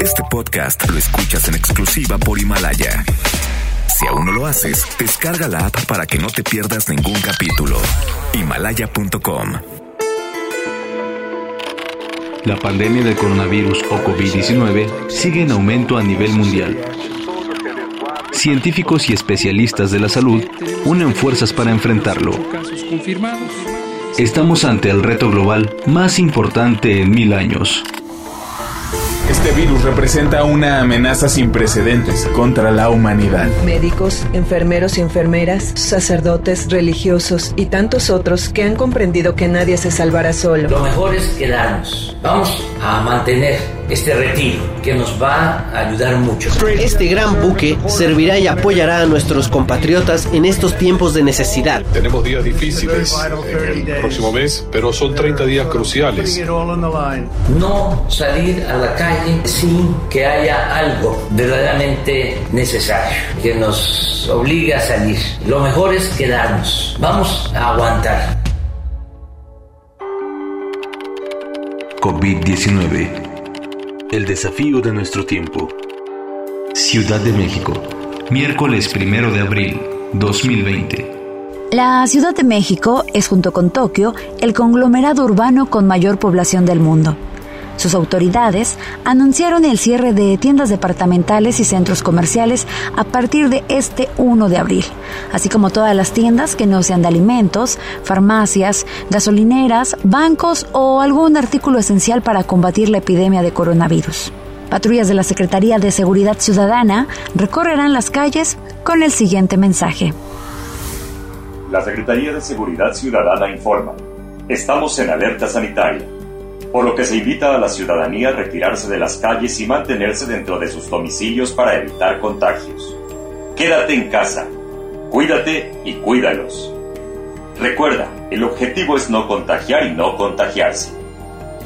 Este podcast lo escuchas en exclusiva por Himalaya. Si aún no lo haces, descarga la app para que no te pierdas ningún capítulo. Himalaya.com. La pandemia del coronavirus o COVID-19 sigue en aumento a nivel mundial. Científicos y especialistas de la salud unen fuerzas para enfrentarlo. Estamos ante el reto global más importante en mil años. Este virus representa una amenaza sin precedentes contra la humanidad. Médicos, enfermeros y enfermeras, sacerdotes, religiosos y tantos otros que han comprendido que nadie se salvará solo. Lo mejor es quedarnos. Vamos a mantener este retiro que nos va a ayudar mucho. Este gran buque servirá y apoyará a nuestros compatriotas en estos tiempos de necesidad. Tenemos días difíciles en el próximo mes, pero son 30 días cruciales. No salir a la calle sin que haya algo verdaderamente necesario que nos obligue a salir. Lo mejor es quedarnos. Vamos a aguantar. COVID-19. El desafío de nuestro tiempo. Ciudad de México. Miércoles primero de abril 2020. La Ciudad de México es junto con Tokio el conglomerado urbano con mayor población del mundo. Sus autoridades anunciaron el cierre de tiendas departamentales y centros comerciales a partir de este 1 de abril, así como todas las tiendas que no sean de alimentos, farmacias, gasolineras, bancos o algún artículo esencial para combatir la epidemia de coronavirus. Patrullas de la Secretaría de Seguridad Ciudadana recorrerán las calles con el siguiente mensaje. La Secretaría de Seguridad Ciudadana informa. Estamos en alerta sanitaria por lo que se invita a la ciudadanía a retirarse de las calles y mantenerse dentro de sus domicilios para evitar contagios. Quédate en casa, cuídate y cuídalos. Recuerda, el objetivo es no contagiar y no contagiarse.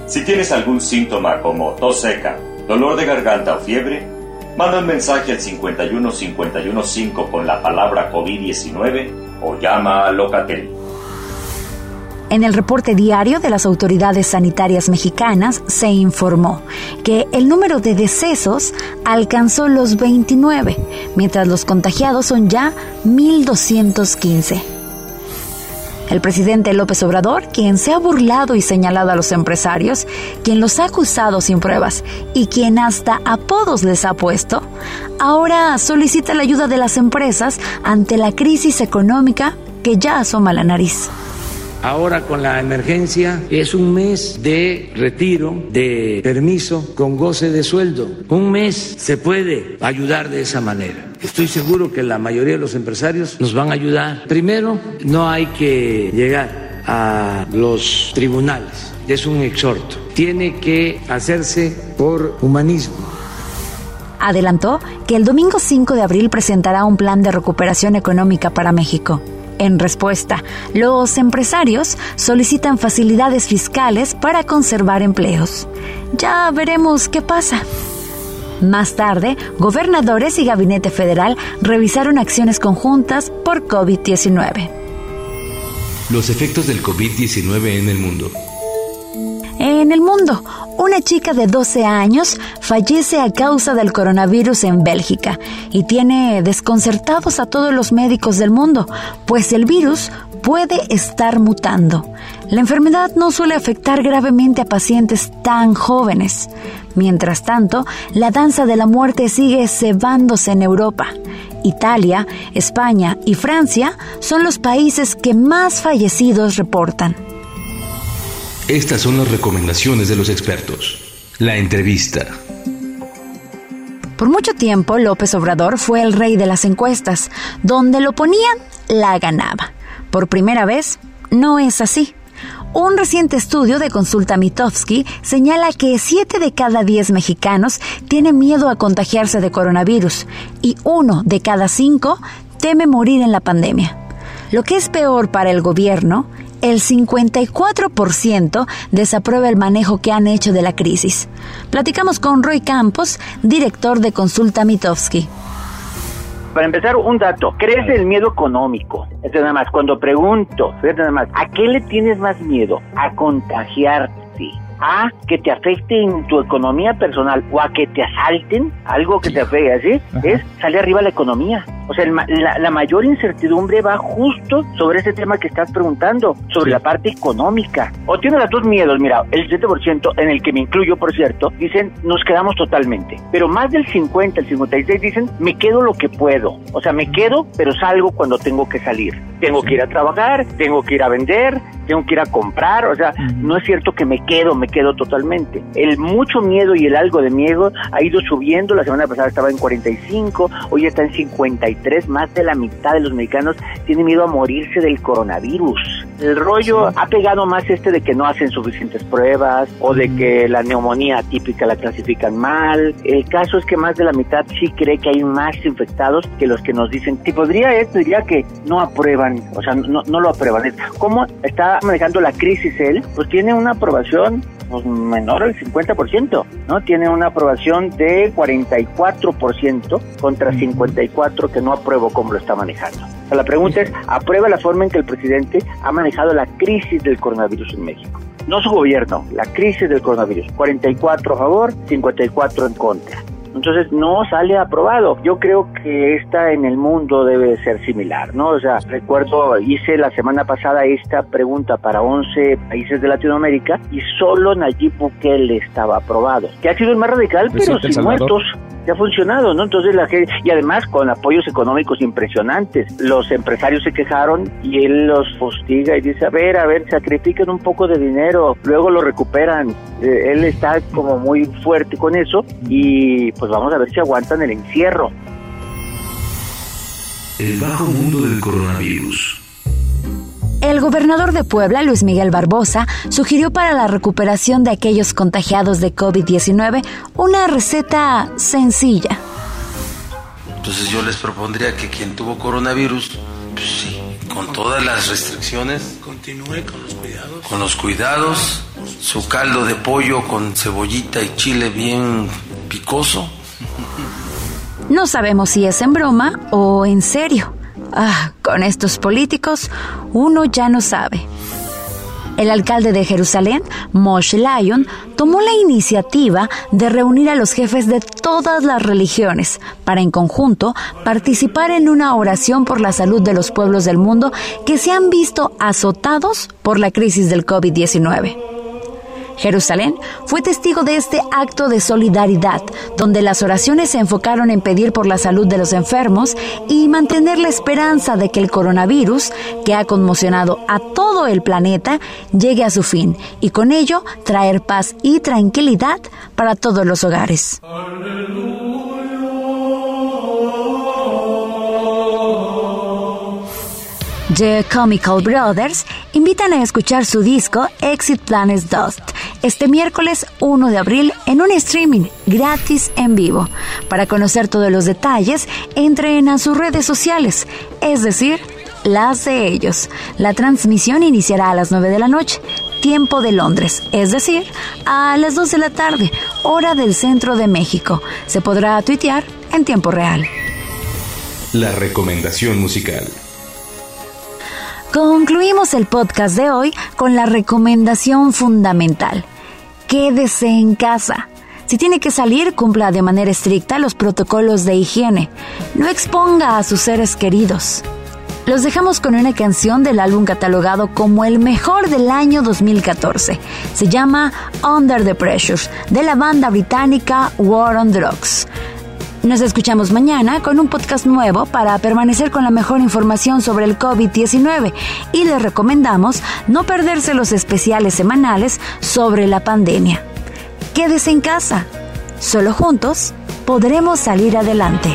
Si tienes algún síntoma como tos seca, dolor de garganta o fiebre, manda un mensaje al 51515 con la palabra COVID-19 o llama a Locatel. En el reporte diario de las autoridades sanitarias mexicanas se informó que el número de decesos alcanzó los 29, mientras los contagiados son ya 1.215. El presidente López Obrador, quien se ha burlado y señalado a los empresarios, quien los ha acusado sin pruebas y quien hasta apodos les ha puesto, ahora solicita la ayuda de las empresas ante la crisis económica que ya asoma la nariz. Ahora con la emergencia es un mes de retiro, de permiso con goce de sueldo. Un mes se puede ayudar de esa manera. Estoy seguro que la mayoría de los empresarios nos van a ayudar. Primero, no hay que llegar a los tribunales. Es un exhorto. Tiene que hacerse por humanismo. Adelantó que el domingo 5 de abril presentará un plan de recuperación económica para México. En respuesta, los empresarios solicitan facilidades fiscales para conservar empleos. Ya veremos qué pasa. Más tarde, gobernadores y gabinete federal revisaron acciones conjuntas por COVID-19. Los efectos del COVID-19 en el mundo. En el mundo, una chica de 12 años fallece a causa del coronavirus en Bélgica y tiene desconcertados a todos los médicos del mundo, pues el virus puede estar mutando. La enfermedad no suele afectar gravemente a pacientes tan jóvenes. Mientras tanto, la danza de la muerte sigue cebándose en Europa. Italia, España y Francia son los países que más fallecidos reportan. Estas son las recomendaciones de los expertos. La entrevista. Por mucho tiempo López Obrador fue el rey de las encuestas. Donde lo ponían, la ganaba. Por primera vez, no es así. Un reciente estudio de Consulta Mitofsky señala que 7 de cada 10 mexicanos tiene miedo a contagiarse de coronavirus y uno de cada 5 teme morir en la pandemia. Lo que es peor para el gobierno el 54% desaprueba el manejo que han hecho de la crisis. Platicamos con Roy Campos, director de Consulta Mitofsky. Para empezar, un dato. ¿Crees el miedo económico? Nada más, cuando pregunto, nada más, ¿a qué le tienes más miedo? A contagiarte a que te afecte en tu economía personal o a que te asalten, algo que te afecte, ¿sí? Es salir arriba la economía. O sea, la, mayor incertidumbre va justo sobre ese tema que estás preguntando, sobre la parte económica. O tiene los dos miedos, mira, el 7%, en el que me incluyo, por cierto, dicen, nos quedamos totalmente. Pero más del 50, el 56 dicen, me quedo lo que puedo. O sea, me quedo, pero salgo cuando tengo que salir. Tengo que ir a trabajar, tengo que ir a vender, tengo que ir a comprar. O sea, no es cierto que me quedo, me quedo totalmente. El mucho miedo y el algo de miedo ha ido subiendo. La semana pasada estaba en 45, hoy está en 53 más de la mitad de los mexicanos tienen miedo a morirse del coronavirus. El rollo ha pegado más este de que no hacen suficientes pruebas o de que la neumonía típica la clasifican mal. El caso es que más de la mitad sí cree que hay más infectados que los que nos dicen, si podría esto, diría que no aprueban, o sea, no, no lo aprueban. ¿Cómo está manejando la crisis él? Pues tiene una aprobación pues, menor al 50%, ¿no? Tiene una aprobación de 44% contra 54% que no apruebo como lo está manejando. la pregunta es, ¿aprueba la forma en que el presidente ha manejado la crisis del coronavirus en México? No su gobierno, la crisis del coronavirus. 44 a favor, 54 en contra entonces no sale aprobado. Yo creo que esta en el mundo debe ser similar, ¿no? O sea, recuerdo, hice la semana pasada esta pregunta para 11 países de Latinoamérica y solo Nayib Bukele estaba aprobado, que ha sido el más radical, pero sin muertos ha funcionado, ¿no? Entonces la gente, y además con apoyos económicos impresionantes. Los empresarios se quejaron y él los fustiga y dice, a ver, a ver, sacrifiquen un poco de dinero, luego lo recuperan. Eh, él está como muy fuerte con eso y pues vamos a ver si aguantan el encierro. El bajo mundo del coronavirus. El gobernador de Puebla, Luis Miguel Barbosa, sugirió para la recuperación de aquellos contagiados de COVID-19 una receta sencilla. Entonces yo les propondría que quien tuvo coronavirus, pues sí, con todas las restricciones, continúe con los cuidados. Con los cuidados, su caldo de pollo con cebollita y chile bien picoso. No sabemos si es en broma o en serio. Ah, con estos políticos uno ya no sabe. El alcalde de Jerusalén, Moshe Lyon, tomó la iniciativa de reunir a los jefes de todas las religiones para en conjunto participar en una oración por la salud de los pueblos del mundo que se han visto azotados por la crisis del COVID-19. Jerusalén fue testigo de este acto de solidaridad, donde las oraciones se enfocaron en pedir por la salud de los enfermos y mantener la esperanza de que el coronavirus, que ha conmocionado a todo el planeta, llegue a su fin y con ello traer paz y tranquilidad para todos los hogares. The Comical Brothers invitan a escuchar su disco Exit Planes Dust este miércoles 1 de abril en un streaming gratis en vivo. Para conocer todos los detalles, entren a sus redes sociales, es decir, las de ellos. La transmisión iniciará a las 9 de la noche, tiempo de Londres, es decir, a las 2 de la tarde, hora del centro de México. Se podrá tuitear en tiempo real. La recomendación musical. Concluimos el podcast de hoy con la recomendación fundamental. Quédese en casa. Si tiene que salir, cumpla de manera estricta los protocolos de higiene. No exponga a sus seres queridos. Los dejamos con una canción del álbum catalogado como el mejor del año 2014. Se llama Under the Pressure, de la banda británica War on Drugs. Nos escuchamos mañana con un podcast nuevo para permanecer con la mejor información sobre el COVID-19 y les recomendamos no perderse los especiales semanales sobre la pandemia. Quédese en casa. Solo juntos podremos salir adelante.